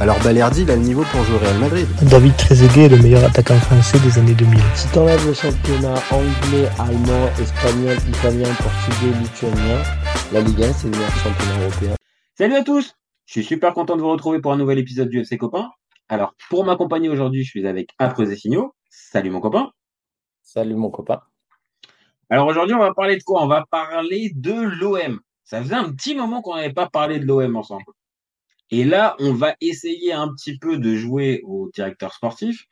alors Balerdi, il a le niveau pour jouer au Real Madrid. David Trezeguet est le meilleur attaquant français des années 2000. Si t'enlèves le championnat anglais, allemand, espagnol, italien, portugais, lituanien, la Ligue 1, c'est le meilleur championnat européen. Salut à tous Je suis super content de vous retrouver pour un nouvel épisode du FC Copain. Alors, pour m'accompagner aujourd'hui, je suis avec Après Signaux. Salut mon copain. Salut mon copain. Alors aujourd'hui, on va parler de quoi? On va parler de l'OM. Ça faisait un petit moment qu'on n'avait pas parlé de l'OM ensemble. Et là, on va essayer un petit peu de jouer au directeur sportif.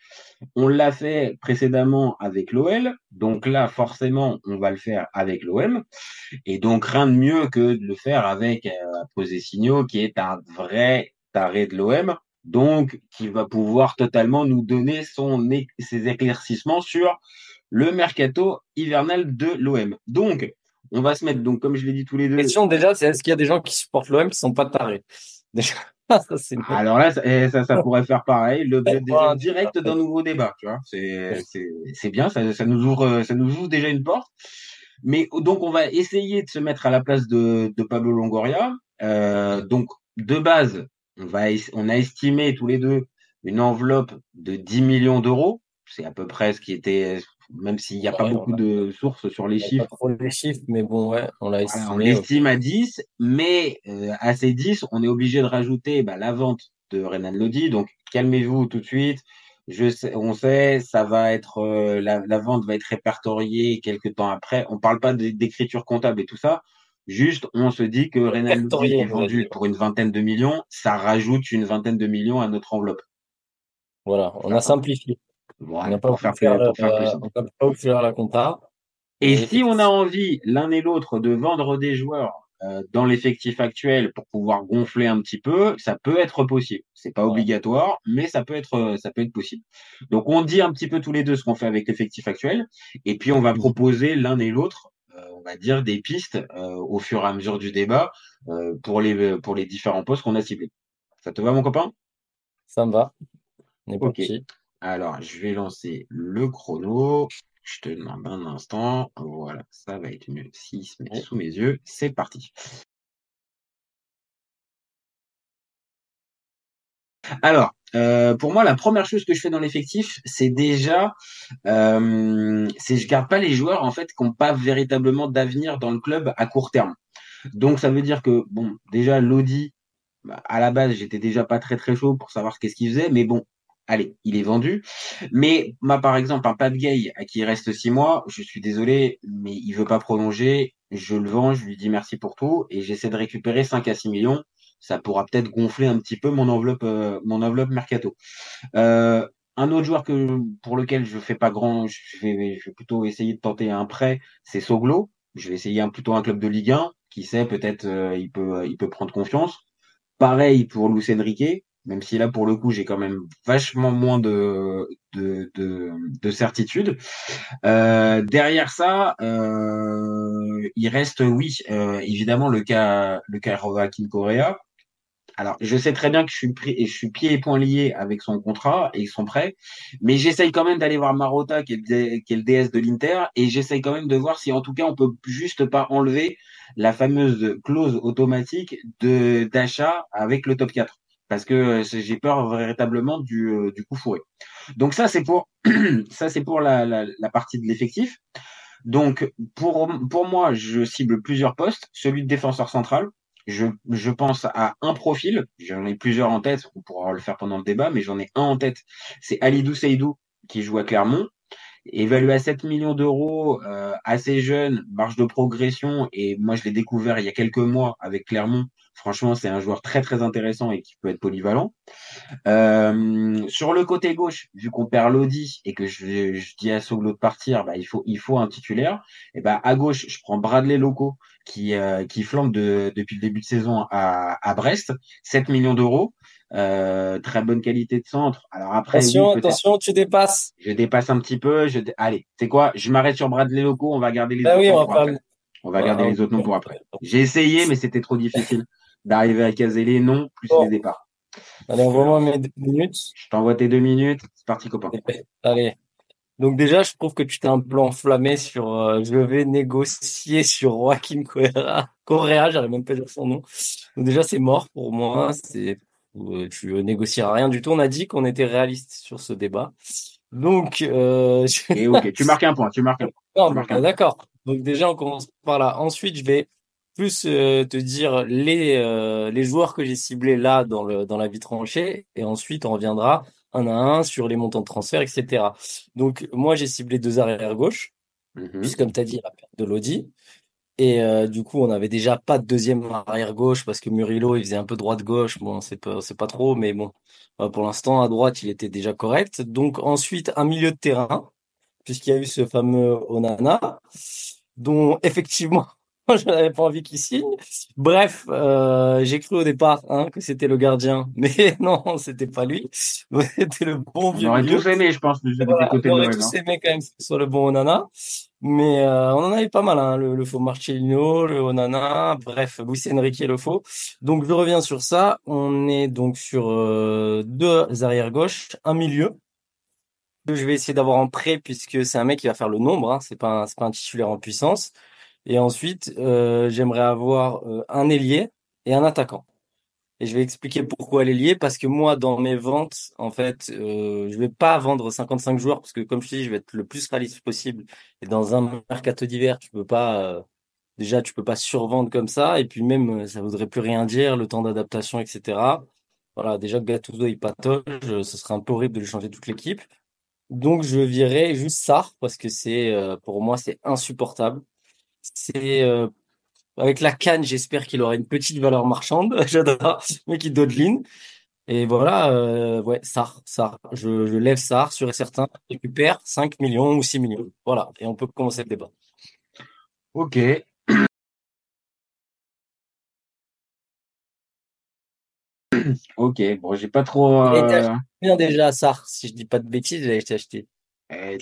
On l'a fait précédemment avec l'OL. Donc là, forcément, on va le faire avec l'OM. Et donc, rien de mieux que de le faire avec euh, Signaux, qui est un vrai taré de l'OM. Donc, qui va pouvoir totalement nous donner son, ses éclaircissements sur le mercato hivernal de l'OM. Donc, on va se mettre, donc, comme je l'ai dit tous les deux. Question déjà, c'est est-ce qu'il y a des gens qui supportent l'OM qui sont pas tarés? Alors là, ça, ça, pourrait faire pareil. Le direct d'un nouveau débat, tu vois. C'est bien, ça, ça, nous ouvre, ça nous ouvre déjà une porte. Mais donc, on va essayer de se mettre à la place de, de Pablo Longoria. Euh, donc, de base, on, va, on a estimé tous les deux une enveloppe de 10 millions d'euros. C'est à peu près ce qui était même s'il n'y a pas beaucoup de sources sur les chiffres. Pas trop les chiffres, mais bon, ouais, on l'a estimé. on l'estime à 10, mais euh, à ces 10, on est obligé de rajouter bah, la vente de Renan Lodi. Donc, calmez-vous tout de suite. Je sais, on sait, ça va être euh, la, la, vente va être répertoriée quelques temps après. On parle pas d'écriture comptable et tout ça. Juste, on se dit que Renan Lodi est vendu pour une vingtaine de millions. Ça rajoute une vingtaine de millions à notre enveloppe. Voilà, on a simplifié on n'a pas faire, faire, faire la compta. Et, si on a envie, l'un et l'autre, de vendre des joueurs euh, dans l'effectif actuel pour pouvoir gonfler un petit peu, ça peut être possible. C'est pas obligatoire, mais ça peut être, ça peut être possible. Donc on dit un petit peu tous les deux ce qu'on fait avec l'effectif actuel, et puis on va mmh. proposer l'un et l'autre, euh, on va dire des pistes euh, au fur et à mesure du débat pour les pour les différents postes qu'on a ciblés. Ça te va mon copain? Ça me va. ok. Alors, je vais lancer le chrono. Je te demande un instant. Voilà, ça va être mieux s'il se met sous mes yeux. C'est parti. Alors, euh, pour moi, la première chose que je fais dans l'effectif, c'est déjà, euh, c'est je garde pas les joueurs en fait qui n'ont pas véritablement d'avenir dans le club à court terme. Donc, ça veut dire que bon, déjà Lodi, bah, à la base, j'étais déjà pas très très chaud pour savoir qu'est-ce qu'il faisait, mais bon, allez, il est vendu. Mais moi, par exemple, un Pat Gay à qui il reste six mois, je suis désolé, mais il veut pas prolonger. Je le vends, je lui dis merci pour tout et j'essaie de récupérer 5 à 6 millions. Ça pourra peut-être gonfler un petit peu mon enveloppe, euh, mon enveloppe mercato. Euh, un autre joueur que pour lequel je fais pas grand, je vais, plutôt essayer de tenter un prêt, c'est Soglo. Je vais essayer un, plutôt un club de Ligue 1. Qui sait, peut-être euh, il peut, il peut prendre confiance. Pareil pour Lucien Riquet même si là pour le coup j'ai quand même vachement moins de de, de, de certitude. Euh, derrière ça, euh, il reste oui euh, évidemment le cas le cas Correa. Alors je sais très bien que je suis et je suis pieds et poings liés avec son contrat et son prêt, mais j'essaye quand même d'aller voir Marotta qui est, le, qui est le DS de l'Inter et j'essaye quand même de voir si en tout cas on peut juste pas enlever la fameuse clause automatique de d'achat avec le top 4 parce que euh, j'ai peur véritablement du, euh, du coup fourré. Donc ça c'est pour ça c'est pour la, la, la, partie de l'effectif. Donc pour pour moi je cible plusieurs postes. Celui de défenseur central, je, je pense à un profil. J'en ai plusieurs en tête. On pourra le faire pendant le débat, mais j'en ai un en tête. C'est Alidou Seydou qui joue à Clermont. Évalué à 7 millions d'euros, euh, assez jeune, marge de progression, et moi je l'ai découvert il y a quelques mois avec Clermont, Franchement, c'est un joueur très très intéressant et qui peut être polyvalent. Euh, sur le côté gauche, vu qu'on perd Lodi et que je, je dis à Soglo de partir, bah, il faut il faut un titulaire. Et bah à gauche, je prends Bradley Loco qui euh, qui de, depuis le début de saison à, à Brest, 7 millions d'euros. euh, très bonne qualité de centre. Alors après, Attention, oui, attention, tu dépasses. je dépasse un petit peu. Je... dé- Allez, c'est quoi? Je m'arrête sur Bradley Loco. On va garder les Bah autres oui, noms on pour va. On garder les autres noms pour après. J'ai essayé, mais c'était trop difficile d'arriver à caser les noms plus les départs. Allez, envoie-moi mes deux minutes. Je t'envoie tes deux minutes. C'est parti, copain. Allez. Donc déjà, je trouve que tu t'es un peu enflammé sur euh, je vais négocier sur Joaquim Correa. Correa, j'arrive même pas à dire son nom. Donc déjà, c'est mort pour moi. C'est euh, tu négocieras rien du tout. On a dit qu'on était réaliste sur ce débat. Donc euh, Et ok, tu marques un point. Tu marques un point. Non, Tu marques un d'accord. Donc déjà, on commence par là. Ensuite, je vais plus euh, te dire les euh, les joueurs que j'ai ciblés là dans le dans la vie tranchée, et ensuite on reviendra un à un sur les montants de transfert, etc. Donc moi, j'ai ciblé deux arrières gauche, Mhm. puisque comme tu as dit, la perte de Lodi. Et euh, du coup, on n'avait déjà pas de deuxième arrière gauche parce que Murillo, il faisait un peu droite gauche. Bon, c'est pas c'est pas trop, mais bon, pour l'instant à droite, il était déjà correct. Donc ensuite, un milieu de terrain puisqu'il y a eu ce fameux Onana, dont effectivement je n'avais pas envie qu'il signe. Bref, euh, j'ai cru au départ hein, que c'était le gardien, mais non, c'était pas lui. C'était le bon On vieux aurait milieu. tous aimé, je pense, du Voilà, côté on aurait tous hein. aimé quand même soit le bon Onana. Mais euh, on en avait pas mal, hein, le, le faux Marcelino, le Onana, bref, Luis Enrique le faux. Donc je reviens sur ça. On est donc sur euh, deux arrières gauche, un milieu que je vais essayer d'avoir en prêt puisque c'est un mec qui va faire le nombre. Hein, c'est pas un, c'est pas un titulaire en puissance. Et ensuite, euh, j'aimerais avoir euh, un ailier et un attaquant. Et je vais expliquer pourquoi l'ailier parce que moi, dans mes ventes, en fait, euh, je vais pas vendre 55 joueurs parce que, comme je te dis, je vais être le plus réaliste possible. Et dans un mercato d'hiver, tu peux pas, euh, déjà, tu peux pas survendre comme ça. Et puis même, euh, ça voudrait plus rien dire, le temps d'adaptation, etc. Voilà, déjà, Gattuso, il patauge, euh, ce serait un peu horrible de lui changer toute l'équipe. Donc, je virais juste Sarr parce que c'est, euh, pour moi, c'est insupportable. C'est, euh, avec la canne, j'espère qu'il aura une petite valeur marchande. J'adore, mais qui dodeline. Et voilà, euh, ouais, Sarr, Sarr. Je, je lève Sarr, sûr et certain. Récupère 5 millions ou 6 millions. Voilà. Et on peut commencer le débat. Ok. Ok, bon, j'ai pas trop. Euh... combien déjà Sarr Si je dis pas de bêtises, été acheté. euh,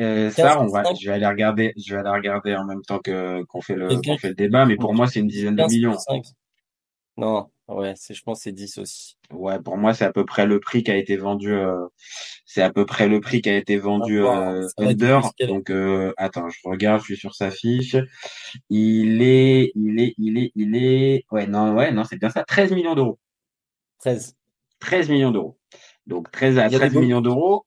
euh, ça, on va, 15,5. je vais aller regarder, je vais aller regarder en même temps que qu'on fait le qu'on fait le débat, mais pour moi c'est une dizaine de millions. 15,5. Non, ouais, c'est, je pense que c'est 10 aussi. Ouais, pour moi c'est à peu près le prix qui a été vendu. euh, c'est à peu près le prix qui a été vendu Ah, euh, va être under. Donc euh, attends, je regarde, je suis sur sa fiche. Il est, il est, il est, il est. Ouais, non, ouais, non, c'est bien ça. 13 millions d'euros. 13. 13 millions d'euros. Donc 13 à Il y a des 13 beaux- millions d'euros.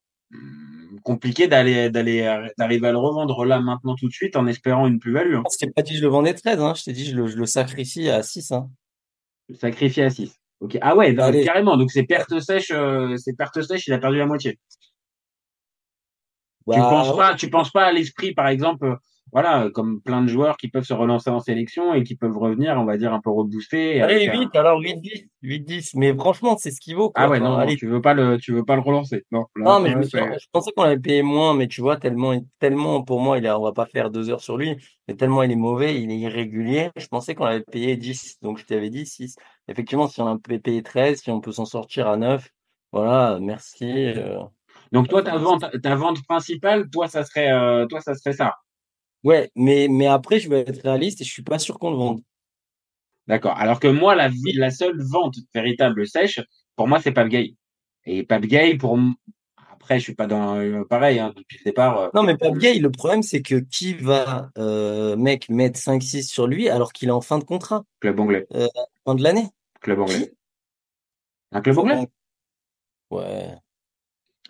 Compliqué d'aller d'aller d'arriver à le revendre là maintenant tout de suite en espérant une plus-value. Hein. Je t'ai pas dit je le vendais 13, hein. Je t'ai dit je le, je le sacrifie à 6, hein. Sacrifié à 6. Ok. Ah ouais, donc, carrément. Donc c'est perte sèche, euh, c'est perte sèche, il a perdu la moitié. tu Bah, penses ouais. pas, tu penses pas à l'esprit, par exemple, euh, voilà, comme plein de joueurs qui peuvent se relancer en sélection et qui peuvent revenir, on va dire, un peu reboostés. Allez, un- 8, alors 8-10. 8-10. Mais franchement, c'est ce qu'il vaut, quoi. Ah ouais, Enfin, non, tu veux pas le, tu veux pas le relancer. Non, là, Non, mais je, là, pensais qu'on l'avait payé moins, mais tu vois, tellement, tellement, pour moi, il a, on va pas faire deux heures sur lui, mais tellement il est mauvais, il est irrégulier, je pensais qu'on l'avait payé 10, donc je t'avais dit 6. Effectivement, si on a payé 13, si on peut s'en sortir à 9, voilà, merci. euh. Donc toi, ta vente, ta vente principale, toi, ça serait, euh, toi, ça serait ça. Ouais, mais, mais après, je vais être réaliste et je suis pas sûr qu'on le vende. D'accord. Alors que moi, la, vie- la seule vente véritable sèche, pour moi, c'est Gay. Et Gay, pour après, je suis pas dans euh, pareil hein, depuis le départ. euh, Non, mais Gay, le problème, c'est que qui va, euh, mec, mettre 5-6 sur lui alors qu'il est en fin de contrat, club anglais, fin de l'année? club anglais, un club anglais, Ouais.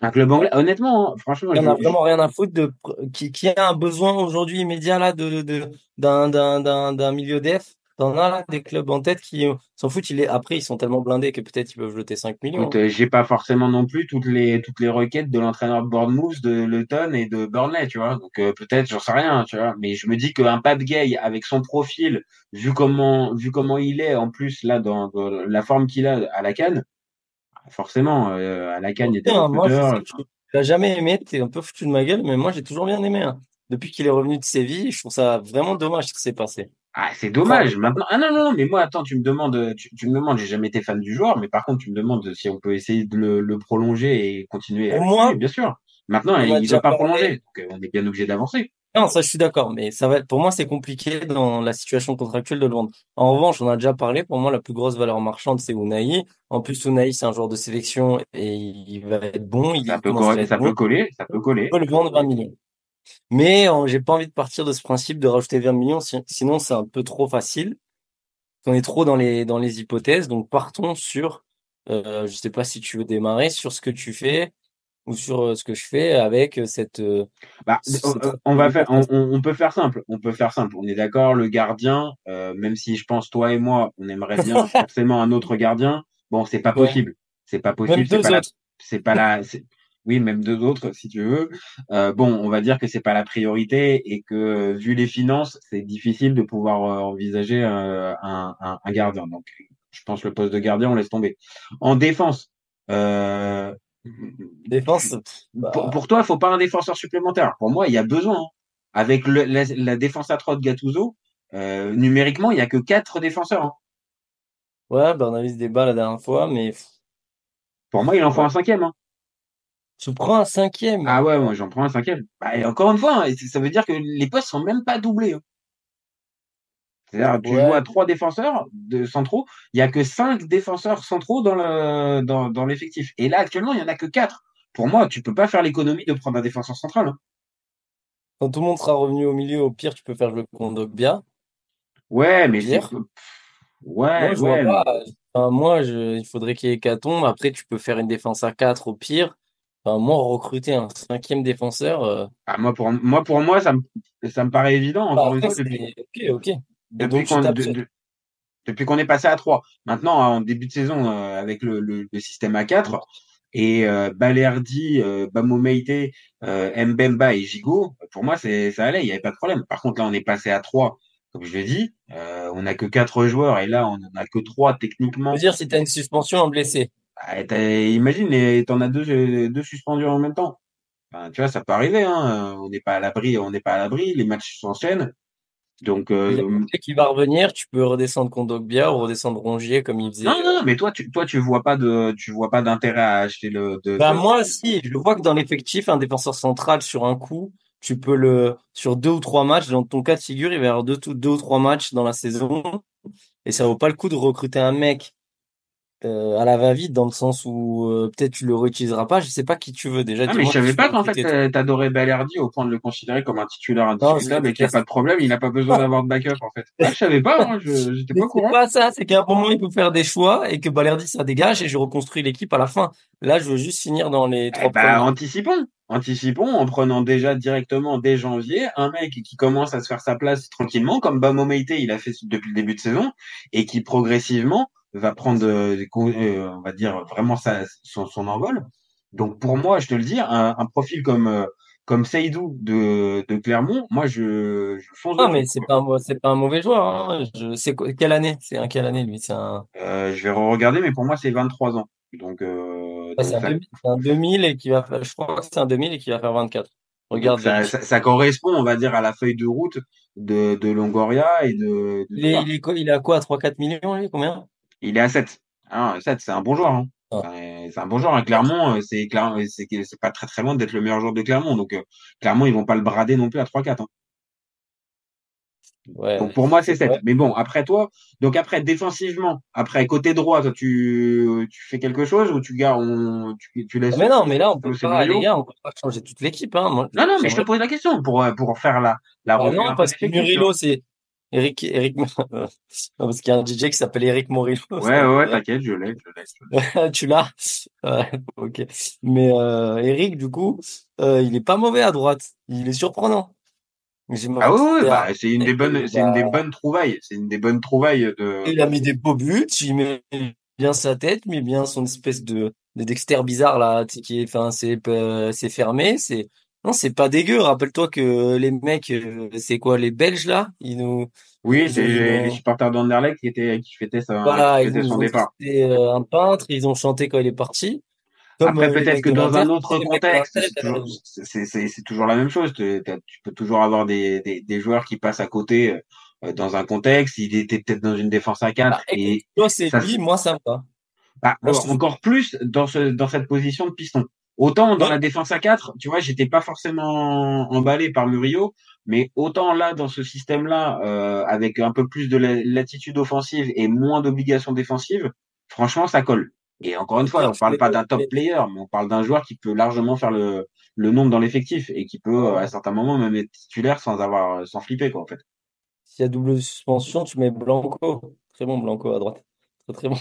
Un club anglais. Honnêtement, hein, franchement, Il y en a vraiment rien à foutre de qui, qui a un besoin aujourd'hui immédiat là de de d'un d'un d'un d'un milieu def. T'en as là des clubs en tête qui euh, s'en foutent. Il est après ils sont tellement blindés que peut-être ils peuvent jeter 5 millions. écoute, euh, j'ai pas forcément non plus toutes les toutes les requêtes de l'entraîneur de Bournemouth, de Luton et de Burnley, tu vois. Donc euh, peut-être, j'en sais rien, tu vois. Mais je me dis qu'un Pape Gay avec son profil, vu comment vu comment il est, en plus là dans, dans la forme qu'il a à la canne, forcément euh, à la canne il moi je que tu l'as jamais aimé. T'es un peu foutu de ma gueule, mais moi j'ai toujours bien aimé. hein. Depuis qu'il est revenu de Séville, je trouve ça vraiment dommage ce qui s'est passé. Ah, c'est dommage. Maintenant, ah non, non, non, mais moi, attends, tu me demandes, tu, tu me demandes, j'ai jamais été fan du joueur, mais par contre, tu me demandes si on peut essayer de le, le prolonger et continuer. Pour avec moi, lui, bien sûr. Maintenant, on il ne va pas parlé. prolonger. Donc, euh, on est bien obligé d'avancer. Non, ça, je suis d'accord, mais ça va être, pour moi, c'est compliqué dans la situation contractuelle de le vendre. En revanche, on a déjà parlé, pour moi, la plus grosse valeur marchande, c'est Unai. En plus, Unai, c'est un joueur de sélection et il va être bon, il Ça peut, ça bon. peut coller, ça peut coller. On peut le vendre 20 millions. Mais euh, j'ai pas envie de partir de ce principe de rajouter 20 millions, si- sinon c'est un peu trop facile. On est trop dans les dans les hypothèses, donc partons sur, euh, je sais pas si tu veux démarrer sur ce que tu fais ou sur euh, ce que je fais avec euh, cette. euh, Bah, on, on va faire, on, peut faire simple. On peut faire simple. On est d'accord, le gardien, euh, même si je pense toi et moi, on aimerait bien forcément un autre gardien. Bon, c'est pas Ouais. possible. C'est pas possible. C'est pas la, autres. c'est pas la, c'est- oui, même deux autres si tu veux. Euh, bon, on va dire que c'est pas la priorité et que vu les finances, c'est difficile de pouvoir envisager euh, un, un, un gardien. Donc, je pense le poste de gardien, on laisse tomber. En défense. Euh, Défense. bah, pour, pour toi, il faut pas un défenseur supplémentaire. Pour moi, il y a besoin. hein. Avec le- la, la défense à 3 de Gattuso, euh, numériquement, il y a que quatre défenseurs. hein. ouais, bah, on a eu ce débat la dernière fois, mais Pour moi, il en faut un cinquième. hein. tu prends un cinquième. Ah ouais, moi j'en prends un cinquième. Bah, et encore une fois, ça veut dire que les postes sont même pas doublés. C'est-à-dire, tu Ouais. joues à trois défenseurs de centraux, il y a que cinq défenseurs centraux dans le dans, dans l'effectif. Et là, actuellement, il y en a que quatre. Pour moi, tu peux pas faire l'économie de prendre un défenseur central. hein. Quand tout le monde sera revenu au milieu, au pire, tu peux faire jouer Kondogbia. Ouais, mais Pire. ouais, Moi, je ouais. vois pas. Enfin, moi, je, il faudrait qu'il y ait hécatombe. Après, tu peux faire une défense à 4 au pire. Enfin, moi, recruter un cinquième défenseur. euh, Ah, moi pour moi pour moi ça me ça me paraît évident bah, encore une fois depuis ok, ok. Depuis tu qu'on de- de- est passé à 3. Maintenant en début de saison euh, avec le, le, le système à 4 et euh, Balerdi, euh, Bamomeite, euh, Mbemba et Gigot, pour moi c'est ça allait, il y avait pas de problème. Par contre là on est passé à 3 comme je l'ai dit, euh, on a que quatre joueurs et là on en a que trois techniquement. Je veux dire, si tu as une suspension, un blessé. Ah, t'as- imagine, les- t'en as deux, euh, deux suspendus en même temps. Enfin, tu vois, ça peut arriver. Hein. On n'est pas à l'abri, on n'est pas à l'abri. Les matchs s'enchaînent. Donc, euh, qui va revenir, tu peux redescendre Kondogbia ou redescendre Rongier comme il faisait. non, non, non, mais toi, tu, toi, tu vois pas de, tu vois pas d'intérêt à acheter le. De, Bah, de- moi, si, je vois que dans l'effectif, un défenseur central sur un coup, tu peux le, sur deux ou trois matchs, dans ton cas de figure, il va y avoir deux, deux ou trois matchs dans la saison. Et ça vaut pas le coup de recruter un mec, euh, à la va-vite, dans le sens où, euh, peut-être tu le réutiliseras pas. Je sais pas qui tu veux déjà. Ah, mais je savais pas qu'en fait, euh, t'adorais Balerdi au point de le considérer comme un titulaire indiscutable et qu'il n'y a pas de problème. Il n'a pas besoin d'avoir de backup, en fait. Ah, je savais pas, hein, je, j'étais pas au c'est courant. pas ça, c'est qu'à un moment, il faut faire des choix et que Balerdi, ça dégage et je reconstruis l'équipe à la fin. Là, je veux juste finir dans les Eh trois bah, premiers. anticipons. Anticipons en prenant déjà directement dès janvier un mec qui commence à se faire sa place tranquillement, comme Bamo Meite, il a fait depuis le début de saison, et qui progressivement va prendre, euh, des euh, on va dire, vraiment sa, son, son envol. Donc pour moi, je te le dis, un, un profil comme euh, comme Seydou de, de Clermont, moi je, je fonce Non, mais c'est pas un, c'est pas un mauvais joueur, hein. Je sais quoi- quelle année? C'est un quelle année, lui? C'est un, Euh, je vais regarder, mais pour moi c'est 23 ans. Donc, euh, ah, donc c'est un ça, 2000, c'est un 2000 et qui va faire, je crois que c'est un 2000 et qui va faire 24. donc Regarde, ça, ça, ça correspond, on va dire, à la feuille de route de, de Longoria et de, de Il est, il est quoi, il à quoi? 3-4 millions, lui? Combien? Il est à 7. Ah, 7, c'est un bon joueur. Hein. Ah. C'est un bon joueur. Hein. Clermont, euh, c'est Cler- c'est c'est pas très très loin d'être le meilleur joueur de Clermont. Donc, euh, Clermont, ils vont pas le brader non plus à 3-4. Hein. Ouais. Donc, pour moi, c'est 7. Ouais. Mais bon, après toi, donc après, défensivement, après, côté droit, toi, tu, tu fais quelque chose ou tu gardes, on, tu, tu laisses Mais non, mais là, on peut pas, les gars, on peut pas changer toute l'équipe, hein. Moi, Non, non, mais je te pose la question pour, euh, pour faire la, la Ah non, parce que. Murillo, c'est Eric, Eric, non, parce qu'il y a un DJ qui s'appelle Eric Morillo. Ouais, ouais, ouais, t'inquiète, je l'ai, je l'ai. tu l'as? Ouais, ok. Mais, euh, Eric, du coup, euh, il est pas mauvais à droite. Il est surprenant. Ah c'était bah, c'est une des bonnes, c'est une des bonnes trouvailles. C'est une des bonnes trouvailles de. Il a mis des beaux buts, il met bien sa tête, mais bien son espèce de, de Dexter bizarre là, qui est, enfin, c'est, euh, c'est fermé, c'est, non, c'est pas dégueu. Rappelle-toi que les mecs, euh, c'est quoi, les Belges là? Ils nous, Oui, c'est les, supporters d'Anderlecht qui étaient, qui fêtaient sa, voilà, qui ils fêtaient son ont départ. fait euh, un peintre, ils ont chanté quand il est parti. Comme, Après, euh, peut-être que dans un autre contexte, c'est toujours, la même chose. Tu, peux toujours avoir des, des, des joueurs qui passent à côté dans un contexte. Il était peut-être dans une défense à 4 Bah, et Toi, c'est ça, lui, moi, ça me va. bah, Moi, je trouve- encore plus dans ce dans cette position de piston. Autant dans Ouais. la défense à 4, tu vois, j'étais pas forcément emballé par Murillo, mais autant là dans ce système-là, euh, avec un peu plus de la- latitude offensive et moins d'obligations défensives, franchement, ça colle. Et encore une fois, on je parle pas d'un top player, mais on parle d'un joueur qui peut largement faire le le nombre dans l'effectif et qui peut à certains moments même être titulaire sans avoir sans flipper quoi en fait. S'il y a double suspension, tu mets Blanco. Très bon, Blanco à droite. Très, très bon.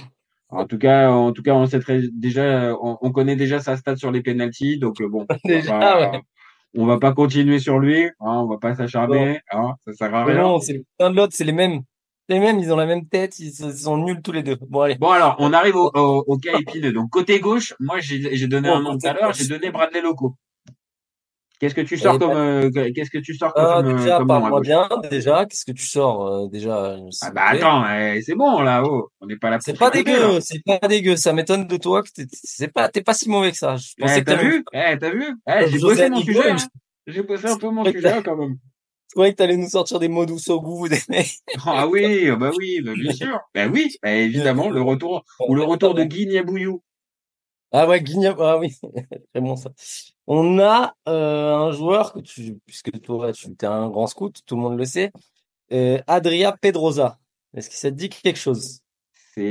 En tout cas, en tout cas, on sait très, déjà, on, on connaît déjà sa stat sur les penalties, donc euh, bon, on va Déjà, pas, ouais. on va pas continuer sur lui, hein, on va pas s'acharner, hein, ça sert à rien. bon, c'est l'un de l'autre, c'est les mêmes. Les mêmes, ils ont la même tête, ils sont nuls tous les deux. Bon, allez. Bon alors, on arrive au, au, au cas épineux. Donc côté gauche, moi j'ai j'ai donné Bon, un nom tout à l'heure, j'ai donné Bradley Loco. Qu'est-ce que tu sors comme, ben, euh, qu'est-ce que tu sors Ah, comme, euh, déjà, comme parle-moi bien. Déjà, qu'est-ce que tu sors euh, déjà s'il Ah bah attends, eh, c'est bon là, oh, on n'est pas là C'est pour pas dégueu, c'est pas dégueu. Ça m'étonne de toi que t'es- c'est pas, t'es pas si mauvais que ça. Je pensais Eh, que t'as vu? Eh, t'as vu? Eh, j'ai bossé mon sujet, je- hein. J'ai bossé un peu mon sujet quand même. Je croyais que t'allais nous sortir des mots douces au goût, des mecs. Ah oui, ah bah oui, bah bien sûr. Bah oui, bah évidemment, le retour, ou le retour de Guy Niabouillou. Ah ouais, Guignol, ah oui, très bon ça. On a euh, un joueur que tu, puisque toi tu es un grand scout, tout le monde le sait, euh, Adria Pedrosa. Est-ce que ça te dit quelque chose? C'est,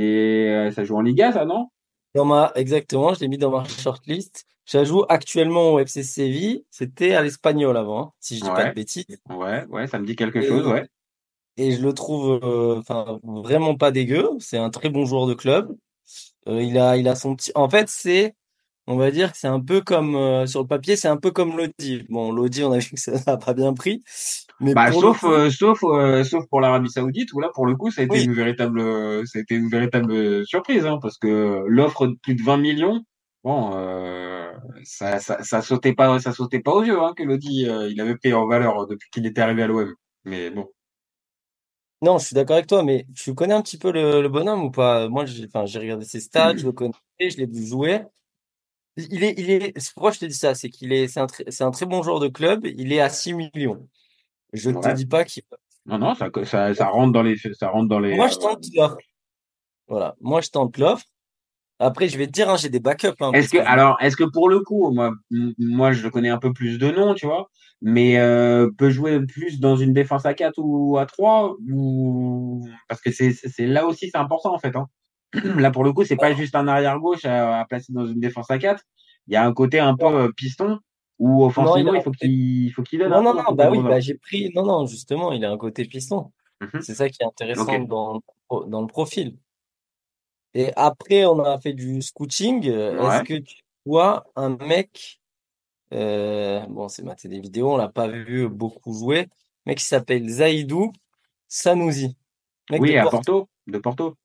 euh, ça joue en Liga, ça, non? Dans ma, exactement, je l'ai mis dans ma shortlist. Ça joue actuellement au FC Séville. C'était à l'Espagnol avant, hein, si je dis pas de bêtises. Ouais, ouais, ça me dit quelque Et- chose, ouais. Et je le trouve, euh, vraiment pas dégueu. C'est un très bon joueur de club. Il a, il a son petit. En fait, c'est, on va dire que c'est un peu comme euh, sur le papier, c'est un peu comme Lodi. Bon, Lodi, on a vu que ça n'a pas bien pris, mais Bah, sauf, euh, sauf, euh, sauf pour l'Arabie Saoudite, où là, pour le coup, ça a été Oui. une véritable, ça a été une véritable surprise, hein, parce que l'offre de plus de 20 millions, bon, ça, ça, ça sautait pas, ça sautait pas aux yeux, hein, que Lodi, euh, il avait pris en valeur depuis qu'il était arrivé à l'OM. Mais bon. Non, je suis d'accord avec toi, mais tu connais un petit peu le, le bonhomme ou pas? Moi, j'ai, enfin, j'ai regardé ses stats, je le connais, je l'ai vu jouer. Il est, il est, c'est pourquoi je te dis ça, c'est qu'il est, c'est un, un très bon joueur de club. Il est à 6 millions. Je ne te dis pas qu'il Non, non, ça, ça, ça rentre dans les, ça rentre dans les. Moi, je euh, tente l'offre. Voilà. Moi, je tente l'offre. Après, je vais te dire, hein, j'ai des backups. Hein, Est-ce parce que, que- alors, est-ce que pour le coup, moi, moi, je connais un peu plus de nom, tu vois, mais euh, peut jouer plus dans une défense à 4 ou à 3 ou parce que c'est- là aussi, c'est important en fait. Hein. Là, pour le coup, c'est pas juste un arrière gauche à, à placer dans une défense à 4. Il y a un côté un peu euh, piston où offensivement, il a- il faut qu'il, il faut qu'il donne. Non, un non, non, hein, bah oui, bah j'ai pris. Non, non, justement, il a un côté piston. Mhm. C'est ça qui est intéressant dans, dans le profil. Et après, on a fait du scouting. Ouais. Est-ce que tu vois un mec, euh, bon, c'est maté des vidéos, on l'a pas vu beaucoup jouer, mec qui s'appelle Zaidou Sanoussi. Mec Oui, de à Porto, Porto, de Porto.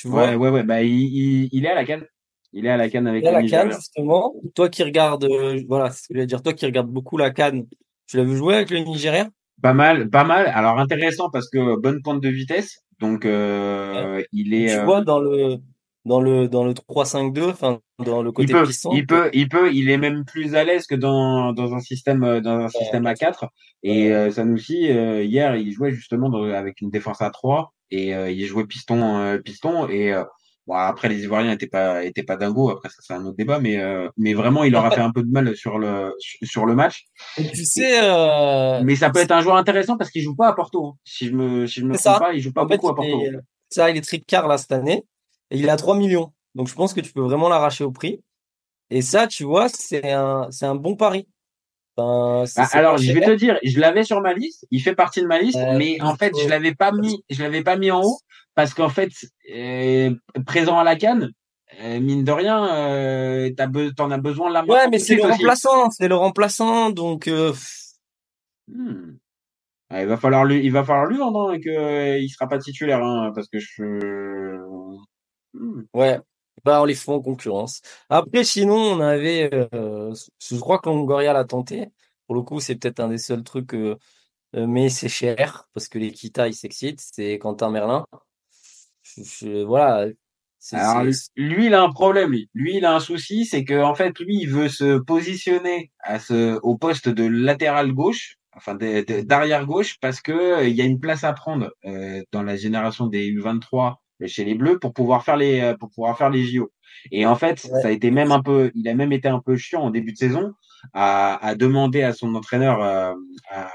Tu vois? Ouais, ouais, ouais. Bah, il, il, il est à la canne. Il est à la canne avec Il a le la CAN, Nigeria. justement. Toi qui regardes, euh, voilà, ce que je voulais dire, toi qui regardes beaucoup la CAN, tu l'as vu jouer avec le Nigeria? Pas mal, pas mal. Alors intéressant parce que bonne pointe de vitesse. Donc euh, il est. Tu euh, vois, dans le, dans le, dans le 3-5-2, enfin, dans le il côté peut, piston. il peut, il peut, il est même plus à l'aise que dans dans un système euh, dans un système à 4 Et euh, Sanoussi euh, hier il jouait justement dans- avec une défense à 3 et euh, il jouait piston euh, piston et euh, bon après les Ivoiriens étaient pas étaient pas dingos. Après ça c'est un autre débat mais euh, mais vraiment il leur a fait un peu de mal sur le sur le match. Et tu sais, euh, Mais ça peut être un joueur intéressant parce qu'il joue pas à Porto. hein. Si je me si je me trompe ça. pas, il joue pas en fait, beaucoup à il Porto. ça, il est tricard là cette année, et il a 3 millions. Donc, je pense que tu peux vraiment l'arracher au prix. Et ça, tu vois, c'est un, c'est un bon pari. Enfin, alors, je vais te dire, je l'avais sur ma liste, il fait partie de ma liste, Euh, mais en fait, je l'avais pas mis, je l'avais pas mis en haut parce qu'en fait, euh, présent à la canne, euh, mine de rien, euh, t'as be- t'en as besoin là Ouais, mais c'est le aussi. remplaçant, c'est le remplaçant, donc, euh, Hmm. Ah, il va falloir lui, il va falloir lui vendre hein, que euh, il sera pas titulaire, hein, parce que je. Hmm. Ouais, bah on les fait en concurrence. Après, sinon, on avait, euh, je crois que Longoria l'a tenté. Pour le coup, c'est peut-être un des seuls trucs, euh, euh, mais c'est cher parce que les Kita ils s'excitent. C'est Quentin Merlin. Je- je- voilà. Alors, lui, il a un problème. Lui, Lui, il a un souci, c'est que en fait, lui, il veut se positionner à ce, au poste de latéral gauche. enfin d'arrière gauche, parce que euh, il y a une place à prendre dans la génération des U23 chez les Bleus pour pouvoir faire les euh, pour pouvoir faire les JO. Et en fait, ça a été même un peu, il a même été un peu chiant en début de saison à, à demander à son entraîneur, à,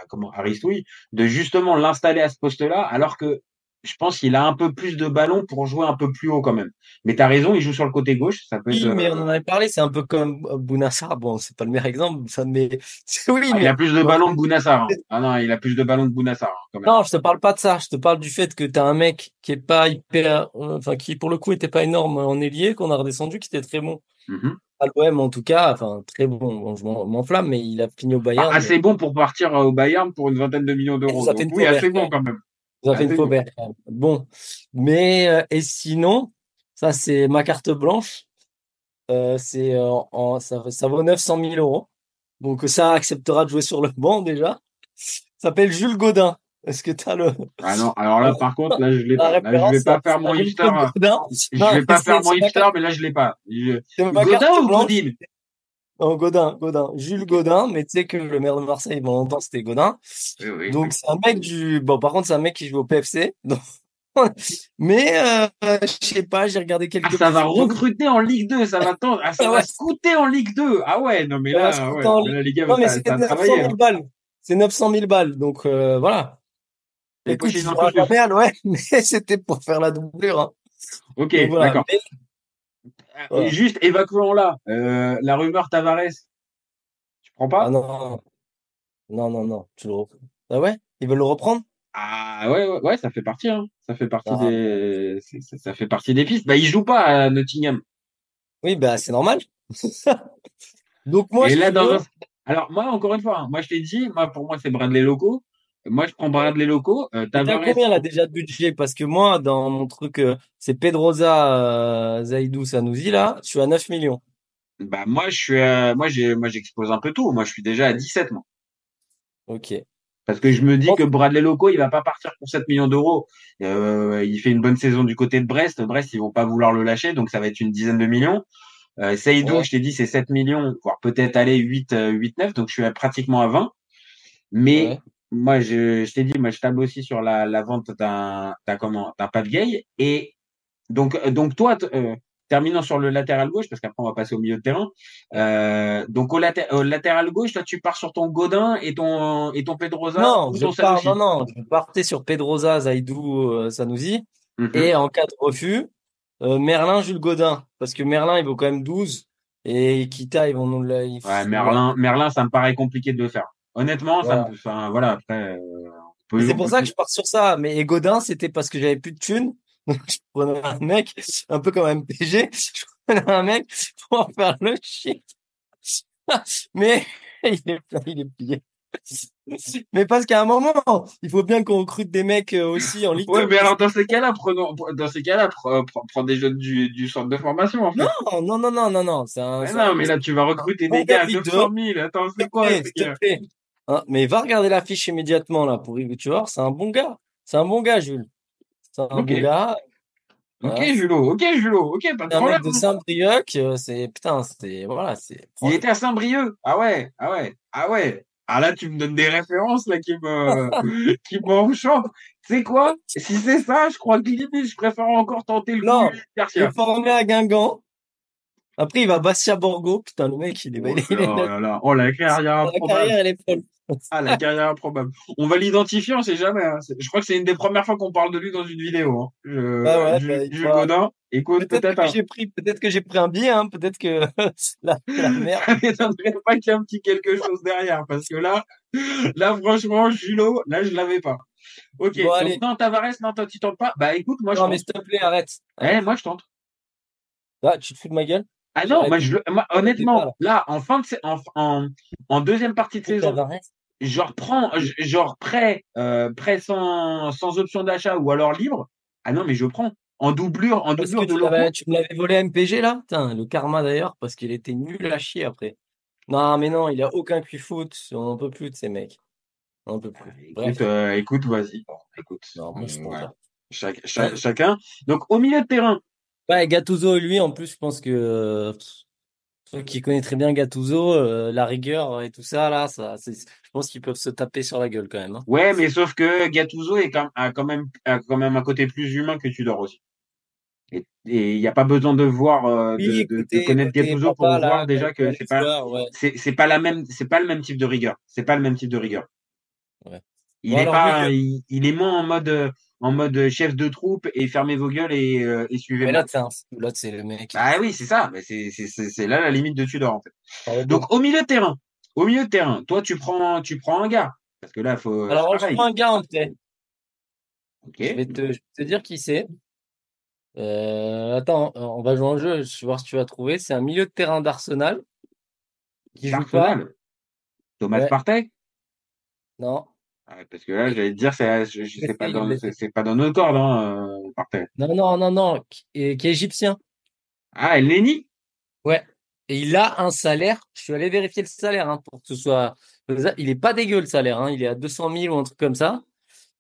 comment, à Ristouille, de justement l'installer à ce poste-là, alors que je pense qu'il a un peu plus de ballon pour jouer un peu plus haut quand même. Mais tu as raison, il joue sur le côté gauche. Ça peut oui, être, mais on en avait parlé, c'est un peu comme Bounassar. Bon, c'est pas le meilleur exemple, ça, mais oui. Ah, mais... Il a plus de ballon que Bounassar. Hein. Ah non, il a plus de ballon que Bounassar. Hein, quand même. Non, je te parle pas de ça. Je te parle du fait que tu as un mec qui est pas hyper, enfin, qui pour le coup était pas énorme en ailier, qu'on a redescendu, qui était très bon. Mm -hmm. À l'OM en tout cas, enfin très bon. bon je m'enflamme, mais il a fini au Bayern. Ah, assez mais... bon pour partir au Bayern pour une vingtaine de millions d'euros. Oui, assez bon quand même. Vous avez fait une faubert. Bon, mais euh, et sinon, ça c'est ma carte blanche. Euh, c'est euh, en, ça, ça vaut 900 000 euros. Donc ça acceptera de jouer sur le banc déjà. Ça s'appelle Jules Godin. Est-ce que tu as le Ah non, alors là par contre là je l'ai pas. Là, je vais pas faire mon hipster. Je vais pas faire mon hipster, mais là je l'ai pas. Je... Godin ou Godin non, Godin, Godin, Jules Godin, mais tu sais que le maire de Marseille, bon, longtemps, c'était Godin. Oui, oui, donc, c'est un mec du, bon, par contre, c'est un mec qui joue au PFC. Donc... mais, euh, je sais pas, j'ai regardé quelques. Ah, ça va recruter en Ligue 2, ça va ah, ça va scouter en Ligue 2. Ah ouais, non, mais là, ouais, en... la Ligue 1 non, mais c'est 900 000 balles. C'est 900 000 balles. Donc, euh, voilà. Écoute, je la merde, ouais, mais c'était pour faire la doublure, hein. Ok, voilà. d'accord. Juste évacuons là. Euh, la rumeur Tavares. Tu prends pas? Ah non. non, non, non. Tu le reprends. Ah ouais? Ils veulent le reprendre? Ah ouais, ouais, ouais, ça fait partie. Hein. Ça fait partie ah. des, ça, ça fait partie des pistes. Bah, il joue pas à Nottingham. Oui, bah c'est normal. Donc moi. Et je là, dans veux... un... alors moi encore une fois, hein, moi je t'ai dit, moi pour moi c'est Bradley Loco. Moi, je prends Bradley Loco. Euh, T'as combien là déjà de budget? Parce que moi, dans mon truc, euh, c'est Pedroza euh, Zaidou Sanoussi là. Je suis à 9 millions. Bah moi, je suis, à... moi j'ai, moi j'expose un peu tout. Moi, je suis déjà à 17 moi. Ok. Parce que je me dis que Bradley Loco, il va pas partir pour 7 millions d'euros. Euh, il fait une bonne saison du côté de Brest. Brest, ils vont pas vouloir le lâcher, donc ça va être une dizaine de millions. Euh, Saïdou, ouais. je t'ai dit, c'est 7 millions, voire peut-être aller 8, 8, 9, donc je suis à pratiquement à 20. Mais ouais moi, je, je t'ai dit, moi, je table aussi sur la, la vente d'un, d'un comment, d'un pas de gay. Et donc, donc toi, euh, terminant sur le latéral gauche, parce qu'après on va passer au milieu de terrain. Euh, donc au, laté au, latéral gauche, toi, tu pars sur ton Godin et ton et ton Pedroza. Non, ou je ton pars, non, non, je partais sur Pedroza, Zaidou, euh, Sanoussi, mm -hmm. et en cas de refus, euh, Merlin, Jules Godin, parce que Merlin, il vaut quand même 12 et Kita, ils vont nous le. Ouais, Merlin, Merlin, ça me paraît compliqué de le faire. Honnêtement, voilà. ça me, enfin, voilà, après. Euh, c'est pour ça que je pars sur ça. Mais Godin, c'était parce que j'avais plus de thunes. Donc, je prenais un mec, un peu comme MPG, je prenais un mec pour faire le shit. mais il est, il est plié. Mais parce qu'à un moment, il faut bien qu'on recrute des mecs euh, aussi en Ligue Ouais, mais alors dans ces cas-là, prenons, dans ces cas-là, prends, prends des jeunes du, du centre de formation. En fait. Non, non, non, non, non, non. Un. Mais non, mais là tu vas recruter des gars à 900 000. Attends, c'est quoi Hein, mais va regarder l'affiche immédiatement là pour tu vois, c'est un bon gars. C'est un bon gars, Jules. C'est un okay. bon gars. Ok, ouais. Julot, ok, Julot, ok, pas de un problème. mec de Saint-Brieuc, c'est putain, c'est voilà, c'est. Il était à Saint-Brieuc. Ah ouais, ah ouais, ah ouais. Ah là, tu me donnes des références là qui me qui m'enchantent. Tu sais quoi? Si c'est ça, je crois que limite, je préfère encore tenter le non, coup. Est formé à Guingamp. Après, il va Bastia Borgo. Putain, le mec, il est. Oh, il est... oh là là, oh la carrière. La carrière, elle est folle. Ah, la carrière improbable. On va l'identifier, on sait jamais. Hein. Je crois que c'est une des premières fois qu'on parle de lui dans une vidéo. Hein. Je, bah ouais, Jules, bah, Godin. Écoute, peut-être peut-être. que j'ai pris, peut-être que j'ai pris un billet, hein. Peut-être que la, la merde. Ne pas qu'il y ait un petit quelque chose derrière, parce que là, là, franchement, Julot, là, je l'avais pas. Ok. Bon, donc, non, Tavares, non, toi, tu tentes pas. Bah, écoute, moi, je Non, mais s'il te plaît, arrête. Eh, moi, je tente. Ah, tu te fous de ma gueule? Ah non, moi, je, moi, honnêtement, là, en fin de, en, en, en deuxième partie de saison, je reprends, genre prêt, euh, prêt sans, sans option d'achat ou alors libre. Ah non, mais je prends. En doublure, en Parce doublure que de tu, tu me l'avais volé MPG là? Putain, le karma d'ailleurs, parce qu'il était nul à chier après. Non, mais non, il a aucun cuit foot. On n'en peut plus de ces mecs. On n'en peut plus. Bref. Écoute, euh, écoute, vas-y. Bon, écoute. Non, moi, je Euh, cha- chacun. Donc, au milieu de terrain, Ouais, Gattuso et lui, en plus, je pense que. Toi qui connais très bien Gattuso, euh, la rigueur et tout ça, là, ça, c'est- je pense qu'ils peuvent se taper sur la gueule quand même. hein. Ouais, mais sauf que Gattuso est quand, a quand même a quand même un côté plus humain que Tudor aussi. Et il n'y a pas besoin de voir euh, de, Oui, de- de écoutez, connaître Gattuso pour là, voir déjà que c'est pas joueurs, ouais. c'est c'est pas la même c'est pas le même type de rigueur. C'est pas le même type de rigueur. Il Bon, est pas il, il est moins en mode en mode chef de troupe et fermez vos gueules et, euh, et mais suivez-moi. là, c'est un, là, c'est le mec. Bah oui, c'est ça. Mais c'est c'est c'est c'est là la limite de Tudor en fait. Pardon. Donc au milieu de terrain, au milieu de terrain, toi tu prends tu prends un gars parce que là faut Alors, je prends un gars en tête. Ok. Je vais te, je vais te dire qui c'est. Euh, attends, on va jouer un jeu, je vais voir si tu vas trouver. C'est un milieu de terrain d'Arsenal qui joue pas. Thomas Ouais. Partey? Non, Ouais, parce que là, j'allais te dire, c'est, pas dans, c'est c'est pas dans nos cordes, hein, euh, Partey. non, non, non, non, qui est, qui est égyptien. Ah, Neni? Ouais. Et il a un salaire. Je suis allé vérifier le salaire hein, pour que ce soit. Il est pas dégueu le salaire. Hein, il est à 200 000 ou un truc comme ça.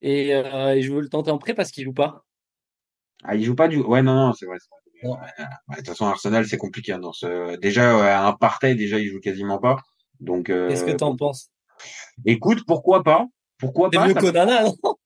Et, euh, et je veux le tenter en prêt parce qu'il joue pas. Ah, il joue pas du, ouais, non, non, c'est vrai. c'est vrai. Non. Ouais, ouais, De toute façon, Arsenal, c'est compliqué, hein, dans ce, déjà, ouais, un Partey, déjà, il joue quasiment pas. Donc, Qu'est-ce que euh, t'en penses? écoute, pourquoi pas? Pourquoi pas? mieux ça- qu'Onana, non?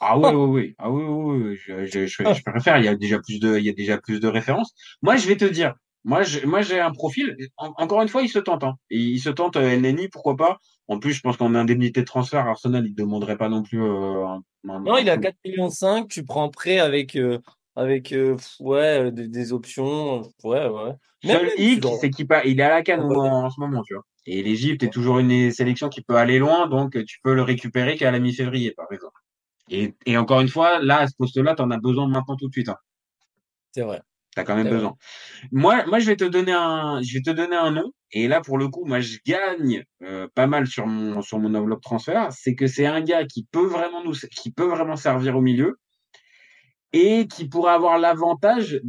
Ah ouais, ouais, ouais. Ah oui, oui, oui. Je, je, je, je préfère. Il y a déjà plus de, il y a déjà plus de références. Moi, je vais te dire. Moi, je, moi, j'ai un profil. en- encore une fois, il se tente. Hein. Il se tente euh, Neni, pourquoi pas. En plus, je pense qu'en indemnité de transfert, Arsenal, il ne demanderait pas non plus. Euh, un- un- Non, il a un- 4 millions 5, tu prends prêt avec euh, avec euh, ouais euh, des, des options, ouais ouais. Même, Seul hic, c'est qu'il il est à la canne Ouais. en, en ce moment, tu vois. Et l'Égypte est toujours une sélection qui peut aller loin, donc tu peux le récupérer qu'à la mi-février, par exemple. Et, et encore une fois, là, à ce poste-là, tu en as besoin maintenant tout de suite. Hein. c'est vrai. T'as quand même vrai. besoin. Moi, moi, je vais te donner un, je vais te donner un nom. Et là, pour le coup, moi, je gagne euh, pas mal sur mon sur mon enveloppe transfert. C'est que c'est un gars qui peut vraiment nous, qui peut vraiment servir au milieu et qui pourrait avoir l'avantage,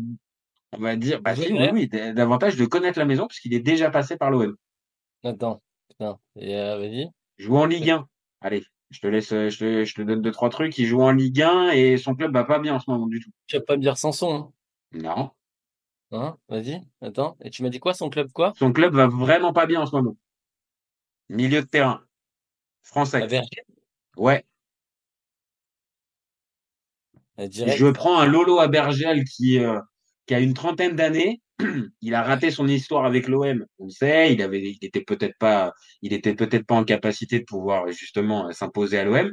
on va dire, bah oui, oui, d- d'avantage de connaître la maison puisqu'il est déjà passé par l'OM. Attends, putain. Et, euh, vas-y. Joue en Ligue 1. Allez, je te laisse, je te, je te donne deux trois trucs. Il joue en Ligue 1 et son club va pas bien en ce moment du tout. Tu vas pas me dire Sanson, Non, hein? Hein Vas-y. Attends. Et tu m'as dit quoi son club quoi? son club va vraiment pas bien en ce moment. Milieu de terrain, français. La. Ouais. Je prends un Lolo Abergel qui, euh, qui a une trentaine d'années. Il a raté son histoire avec l'OM. On le sait. Il avait, il était peut-être pas, il était peut-être pas en capacité de pouvoir justement s'imposer à l'OM.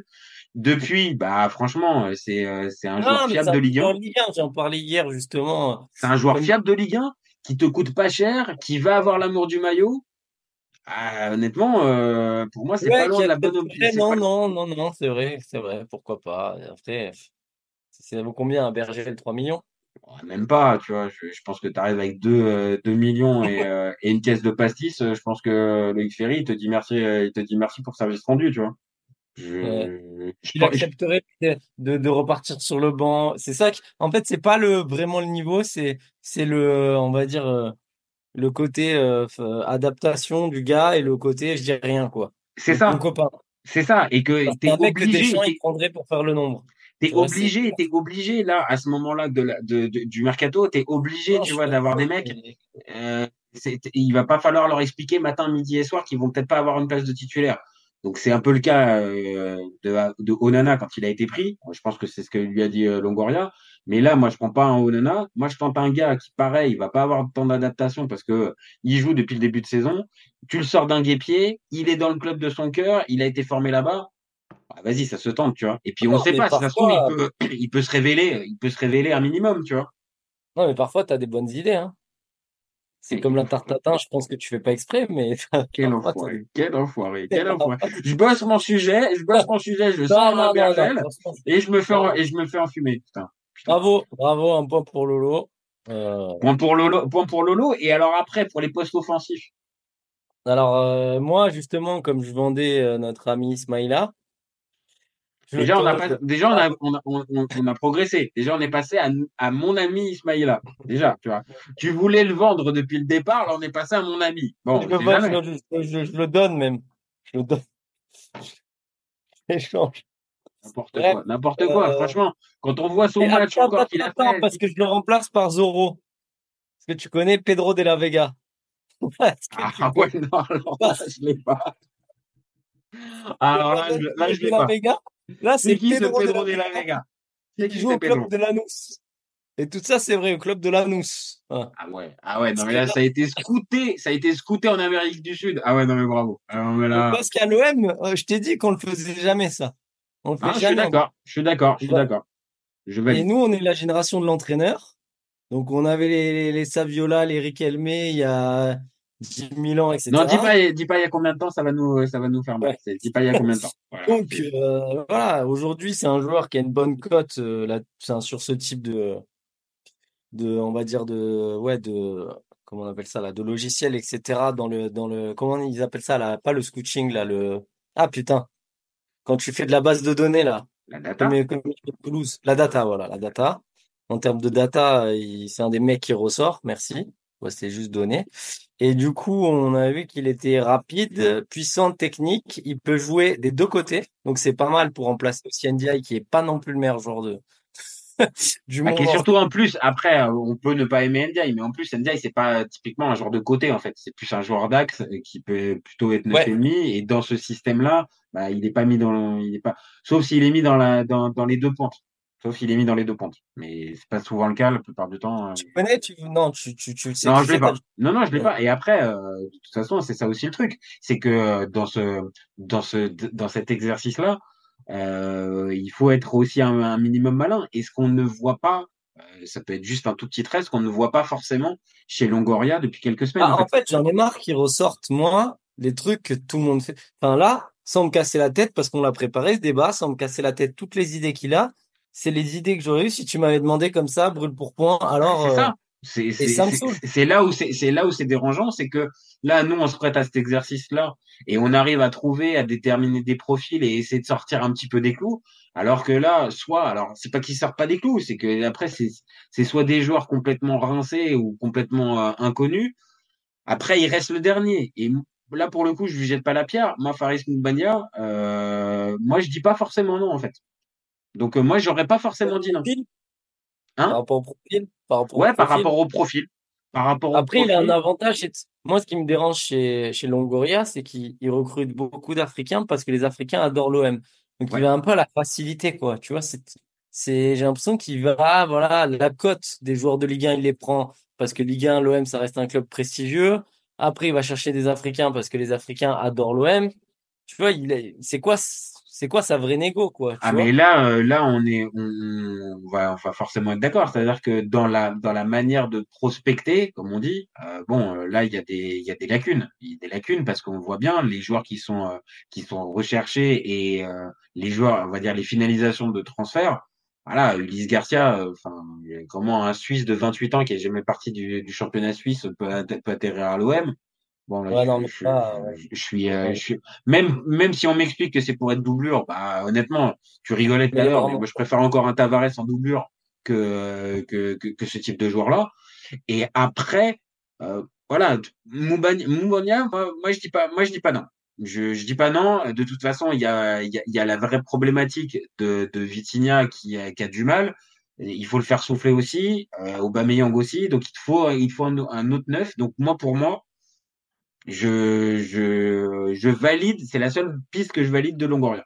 Depuis, bah franchement, c'est euh, c'est un joueur fiable de Ligue 1. en Ligue 1, j'en parlais hier justement. C'est un joueur fiable de Ligue 1 qui te coûte pas cher, qui va avoir l'amour du maillot. Ah, honnêtement, euh, pour moi, c'est Ouais, pas loin de la bonne option. c'est Non, pas- non, non, non, c'est vrai, c'est vrai, pourquoi pas. Après, vaut combien un berger 3 millions? Même pas, tu vois. Je, je pense que tu arrives avec 2 deux, deux millions et, euh, et une caisse de pastis. euh, Je pense que Loïc Ferry, il te dit merci, euh, il te dit merci pour service rendu, tu vois. Je, accepterait de, repartir sur le banc. C'est ça qui, en fait, c'est pas le, vraiment le niveau, c'est, c'est le, on va dire, euh, le côté euh, adaptation du gars et le côté je dis rien, quoi. c'est ça, Mon copain. c'est ça. Et que t'es que obligé, Deschamps, t'es- il prendrait pour faire le nombre. T'es obligé, t'es obligé là, à ce moment-là de de, de- du mercato, t'es obligé, Non, tu vois, d'avoir des mecs. Euh, il va pas falloir leur expliquer matin, midi et soir qu'ils vont peut-être pas avoir une place de titulaire. Donc c'est un peu le cas euh, de, de Onana quand il a été pris. Je pense que c'est ce que lui a dit euh, Longoria. Mais là, moi, je prends pas un Onana. Moi, je tente un gars qui, pareil, il va pas avoir temps d'adaptation parce que il joue depuis le début de saison. Tu le sors d'un guépier, il est dans le club de son cœur, il a été formé là-bas. Bah, vas-y, ça se tente, tu vois. Et puis on Non, sait pas, si ça se trouve, il peut, il peut se révéler, il peut se révéler un minimum, tu vois. Non, mais parfois, tu as des bonnes idées, hein. C'est comme la tarte tatin, je pense que tu fais pas exprès, mais Quel enfoiré, quel enfoiré, quel enfoiré. Je bosse mon sujet, je bosse mon sujet, je sors ma bergelle et je me fais, en- et je me fais enfumer, putain. Bravo, bravo, un point pour Lolo. Euh, Point pour Lolo, point pour Lolo. Et alors après, pour les postes offensifs. alors, euh, moi, justement, comme je vendais euh, notre ami Ismaïla, je Déjà, on a, pas, déjà on, a, on, a, on, a progressé. Déjà, on est passé à, à mon ami Ismaïla. Déjà, tu vois. Tu voulais le vendre depuis le départ, là, on est passé à mon ami. Bon, je, le sait vends, jamais. je, je- je le donne même. Je le donne. Échange. N'importe quoi, n'importe quoi. euh, Franchement, quand on voit son Et match attends, encore qu'il a fait. parce que je le remplace par Zoro. Parce que tu connais Pedro de la Vega. Est-ce Ah ouais, non, alors là, je l'ai pas. Alors là, je, là, je de l'ai la pas. Là, C'est qui ce Pedro de Pedro la de la Vega? Qui qui joue au Pedro? club de Lanús. Et tout ça, c'est vrai, au club de Lanús. Voilà. Ah ouais, ah ouais, non mais là, ça a été scouté, ça a été scouté en Amérique du Sud. Ah ouais, non mais bravo. Alors, mais là... Parce qu'à l'OM, euh, je t'ai dit qu'on le faisait jamais, ça. On le fait Ah, je suis jamais. d'accord, je suis d'accord, je suis d'accord. Je Et valide. nous, on est la génération de l'entraîneur. Donc, on avait les, les, les Saviola, les Riquelme, il y a 10 000 ans, etc. Non, dis pas, dis pas il y a combien de temps, ça va nous, ça va nous faire mal. Ouais. Dis pas il y a combien de temps. Voilà. Donc, euh, voilà, aujourd'hui, c'est un joueur qui a une bonne cote euh, là, sur ce type de, de, on va dire, de, ouais, de, comment on appelle ça, là, de logiciel, etc. Dans le, dans le, comment ils appellent ça, là, pas le scouting, là, le, ah, putain, quand tu fais de la base de données, là, La data. comme, comme Toulouse, la data, voilà, la data. En termes de data, c'est un des mecs qui ressort, merci. Ouais, c'est juste donné. Et du coup, on a vu qu'il était rapide, puissant, technique. Il peut jouer des deux côtés. Donc, c'est pas mal pour remplacer aussi Ndiaye, qui est pas non plus le meilleur joueur de, du qui est moment. surtout en plus, après, on peut ne pas aimer Ndiaye, mais en plus, Ndiaye, c'est pas typiquement un joueur de côté, en fait. C'est plus un joueur d'axe qui peut plutôt être neuf Ouais. et demi. Et dans ce système-là, bah, il est pas mis dans le, il est pas, sauf s'il est mis dans la, dans, dans les deux pentes. Sauf s'il est mis dans les deux pentes. Mais c'est pas souvent le cas, la plupart du temps. euh. Tu connais, tu, non, tu, tu, tu sais Non, je l'ai pas. t'as- Non, non, je l'ai pas. Et après, euh, de toute façon, c'est ça aussi le truc, c'est que euh, dans ce, dans ce, dans cet exercice-là, euh, il faut être aussi un, un minimum malin. Et ce qu'on ne voit pas, euh, ça peut être juste un tout petit trait, ce qu'on ne voit pas forcément chez Longoria depuis quelques semaines. Ah, en fait. fait, j'en ai marre qu'ils ressortent, moi, des trucs que tout le monde fait. Enfin, là, sans me casser la tête, parce qu'on l'a préparé, ce débat, sans me casser la tête, toutes les idées qu'il a, c'est les idées que j'aurais eues si tu m'avais demandé comme ça, brûle pour point. Alors, C'est euh, ça. C'est c'est- là où c'est c'est là où c'est dérangeant, c'est que là nous on se prête à cet exercice-là et on arrive à trouver, à déterminer des profils et essayer de sortir un petit peu des clous. Alors que là, soit, alors c'est pas qu'ils sortent pas des clous, c'est que après c'est c'est soit des joueurs complètement rincés ou complètement euh, inconnus. Après il reste le dernier et là pour le coup je lui jette pas la pierre. Moi Faris Moubania, euh, moi je dis pas forcément non en fait. Donc euh, moi j'aurais pas forcément dit non. profil, Hein? Par rapport au profil, par rapport au Ouais, par profil. rapport au profil. Par rapport au Après, il a un avantage. Moi, ce qui me dérange chez, chez Longoria, c'est qu'il il recrute beaucoup d'Africains parce que les Africains adorent l'OM. Donc, Ouais. il va un peu la facilité, quoi. Tu vois, c'est, c'est, j'ai l'impression qu'il va, voilà, la cote des joueurs de Ligue 1, il les prend parce que Ligue 1, l'OM, ça reste un club prestigieux. Après, il va chercher des Africains parce que les Africains adorent l'OM. Tu vois, il est, c'est quoi, c'est quoi sa vraie négo, quoi. Tu Ah vois? mais là, euh, là on est, on, on va, on va forcément être d'accord. C'est-à-dire que dans la, dans la manière de prospecter, comme on dit, euh, bon, euh, là il y a des, il y a des lacunes, il y a des lacunes parce qu'on voit bien les joueurs qui sont, euh, qui sont recherchés et euh, les joueurs, on va dire les finalisations de transfert. Voilà, Ulysse Garcia, enfin, comment un Suisse de 28 ans qui est jamais parti du, du championnat suisse peut, peut atterrir à l'OM. Bon, là, Ouais, je, non, mais je- ça, ouais. je- je suis, euh, je suis, même, même si on m'explique que c'est pour être doublure, bah, honnêtement, tu rigolais tout à l'heure, mais vraiment. moi, je préfère encore un Tavares en doublure que, que, que, que ce type de joueur-là. Et après, euh, voilà, Moubani- Moubania, moi, moi, je dis pas, moi, je dis pas non. Je, je dis pas non. De toute façon, il y a, il y a, il y a la vraie problématique de, de Vitinha qui a, qui a du mal. Il faut le faire souffler aussi, euh, Aubameyang aussi. Donc, il te faut, il te faut un, un autre neuf. Donc, moi, pour moi, je, je, je valide, c'est la seule piste que je valide de Longoria.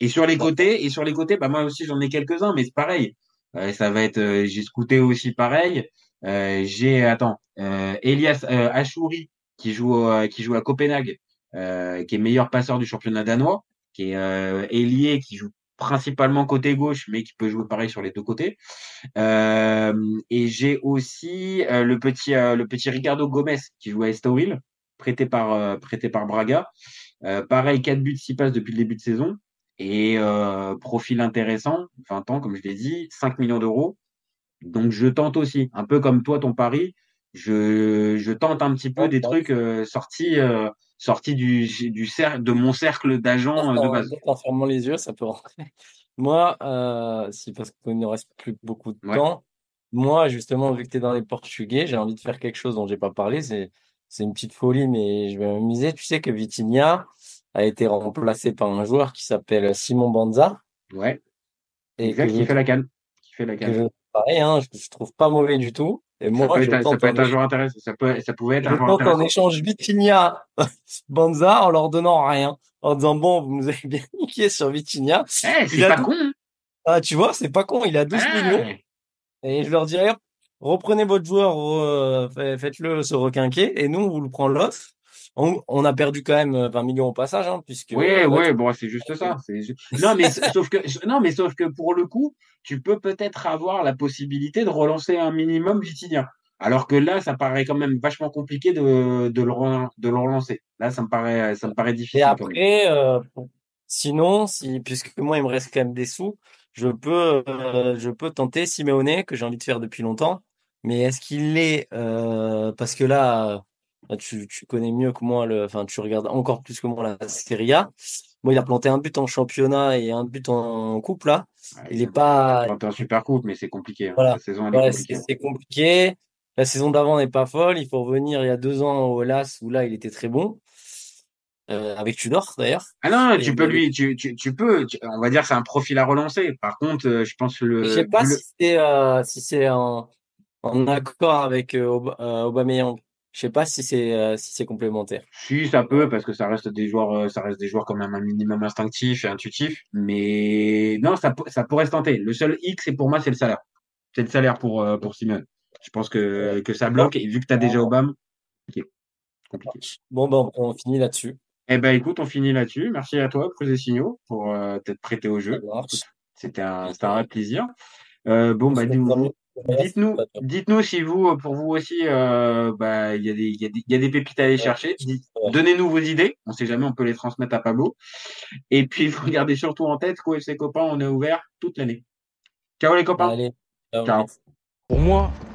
Et sur les côtés, et sur les côtés, bah moi aussi j'en ai quelques-uns, mais c'est pareil. Euh, ça va être, euh, j'ai scouté aussi pareil. Euh, j'ai, attends, euh, Elias euh, Achouri qui joue, qui joue à Copenhague, euh, qui est meilleur passeur du championnat danois, qui est euh, ailier, qui joue principalement côté gauche, mais qui peut jouer pareil sur les deux côtés. Euh, et j'ai aussi euh, le petit, euh, le petit Ricardo Gomez qui joue à Estoril, prêté par, prêté par Braga. Pareil, 4 buts, 6 passes depuis le début de saison. Et profil intéressant, 20 ans, comme je l'ai dit, 5 millions d'euros. Donc je tente aussi, un peu comme toi, ton pari, je, je tente un petit peu Ouais, des ouais. trucs euh, sortis, euh, sortis du, du cercle, de mon cercle d'agents euh, de En, base. en fermant les yeux, ça peut rentrer. Moi, euh, si parce qu'il ne reste plus beaucoup de Ouais. temps, moi, justement, vu que tu es dans les Portugais, j'ai envie de faire quelque chose dont j'ai pas parlé. C'est, c'est une petite folie, mais je vais m'amuser. Tu sais que Vitinha a été remplacé par un joueur qui s'appelle Simon Banza Ouais, et exact, qui je, fait la canne. Qui fait la canne. je, pareil, hein, je, je trouve pas mauvais du tout. Et moi, ça peut être, ça tente peut en être un joueur intéressant. Ça, peut, ça pouvait être Je un joueur intéressant. échange Vitinha, Banza, en leur donnant rien. En disant, bon, vous nous avez bien niqué sur Vitinha. Eh, c'est pas con. hein. Ah, tu vois, c'est pas con, il a 12 Ouais. millions. Et je leur dirais, reprenez votre joueur, euh, fa- faites-le se requinquer, et nous, on vous le prend l'os. On, on a perdu quand même euh, 20 millions au passage, hein, puisque. Oui, euh, oui, bon, c'est juste ça. Non, mais sauf que, non, mais sauf que pour le coup, tu peux peut-être avoir la possibilité de relancer un minimum Vitinha. Alors que là, ça paraît quand même vachement compliqué de, de le, de le relancer. Là, ça me paraît, ça me paraît difficile. Et après, euh, sinon, si, puisque moi, il me reste quand même des sous, je peux, euh, je peux tenter Simeone, que j'ai envie de faire depuis longtemps. Mais est-ce qu'il est, euh, parce que là, euh, tu, tu connais mieux que moi le, enfin, tu regardes encore plus que moi la Serie A. Moi, il a planté un but en championnat et un but en coupe, là. Ouais, Il est pas, pas un super coup, mais c'est compliqué. hein. Voilà. La saison, elle est compliquée. c'est compliqué. La saison d'avant n'est pas folle. Il faut revenir il y a deux ans au Las où là il était très bon. Euh, avec Tudor d'ailleurs. Ah non, Et tu peux lui, tu, tu, tu peux, tu- on va dire, c'est un profil à relancer. Par contre, euh, je pense que le, Je sais pas le- si c'est euh, si c'est en, en accord avec euh, euh, Aubameyang. Je sais pas si c'est euh, si c'est complémentaire. Si, ça peut, parce que ça reste des joueurs, euh, ça reste des joueurs quand même un minimum instinctif et intuitif. Mais non, ça, ça pourrait se tenter. Le seul X, c'est pour moi, c'est le salaire. C'est le salaire pour, euh, pour Simone. Je pense que, que ça bloque. Et vu que tu as déjà Obama, ok. Compliqué. Bon ben on finit là-dessus. Eh ben, écoute, on finit là-dessus. Merci à toi, Cruz et Signaux, pour euh, t'être prêté au jeu. C'était un, c'était un vrai plaisir. Euh, bon, bah, On dis-nous- remet- Dites-nous, dites-nous si vous, pour vous aussi, euh, bah, il y a des, il y y a des pépites à aller chercher. Donnez-nous vos idées. On sait jamais, on peut les transmettre à Pablo. Et puis, vous regardez surtout en tête qu'au FC Copain, on est ouvert toute l'année. Ciao les copains. Allez. ciao. Ciao. Pour moi,